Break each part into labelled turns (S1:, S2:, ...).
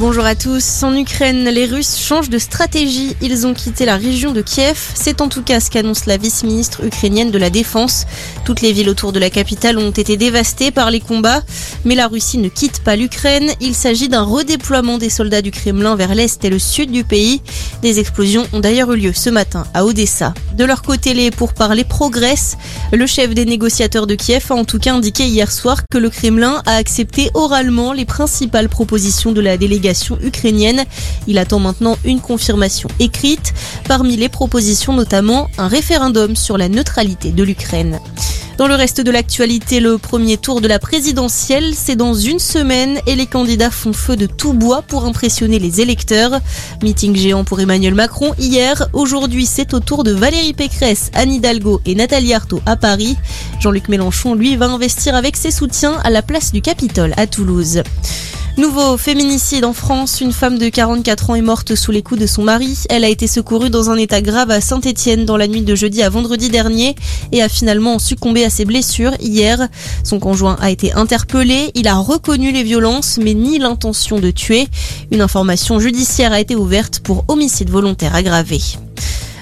S1: Bonjour à tous. En Ukraine, les Russes changent de stratégie. Ils ont quitté la région de Kiev. C'est en tout cas ce qu'annonce la vice-ministre ukrainienne de la Défense. Toutes les villes autour de la capitale ont été dévastées par les combats. Mais la Russie ne quitte pas l'Ukraine. Il s'agit d'un redéploiement des soldats du Kremlin vers l'est et le sud du pays. Des explosions ont d'ailleurs eu lieu ce matin à Odessa. De leur côté, les pourparlers progressent. Le chef des négociateurs de Kiev a en tout cas indiqué hier soir que le Kremlin a accepté oralement les principales propositions de la délégation ukrainienne. Il attend maintenant une confirmation écrite. Parmi les propositions notamment un référendum sur la neutralité de l'Ukraine. Dans le reste de l'actualité, le premier tour de la présidentielle, c'est dans une semaine et les candidats font feu de tout bois pour impressionner les électeurs. Meeting géant pour Emmanuel Macron hier. Aujourd'hui, c'est au tour de Valérie Pécresse, Anne Hidalgo et Nathalie Arthaud à Paris. Jean-Luc Mélenchon, lui, va investir avec ses soutiens à la place du Capitole à Toulouse. Nouveau féminicide en France. Une femme de 44 ans est morte sous les coups de son mari. Elle a été secourue dans un état grave à Saint-Etienne dans la nuit de jeudi à vendredi dernier et a finalement succombé à ses blessures hier. Son conjoint a été interpellé. Il a reconnu les violences mais ni l'intention de tuer. Une information judiciaire a été ouverte pour homicide volontaire aggravé.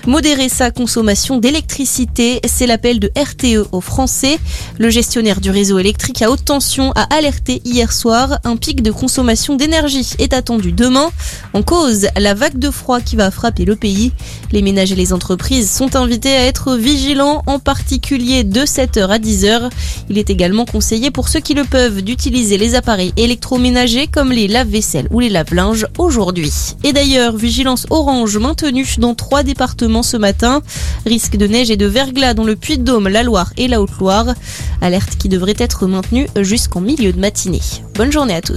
S1: Modérer sa consommation d'électricité, c'est l'appel de RTE aux Français. Le gestionnaire du réseau électrique à haute tension a alerté hier soir. Un pic de consommation d'énergie est attendu demain. En cause, la vague de froid qui va frapper le pays. Les ménages et les entreprises sont invités à être vigilants, en particulier de 7h à 10h. Il est également conseillé pour ceux qui le peuvent d'utiliser les appareils électroménagers comme les lave-vaisselle ou les lave-linges aujourd'hui. Et d'ailleurs, vigilance orange maintenue dans trois départements ce matin. Risque de neige et de verglas dans le Puy-de-Dôme, la Loire et la Haute-Loire. Alerte qui devrait être maintenue jusqu'en milieu de matinée. Bonne journée à tous.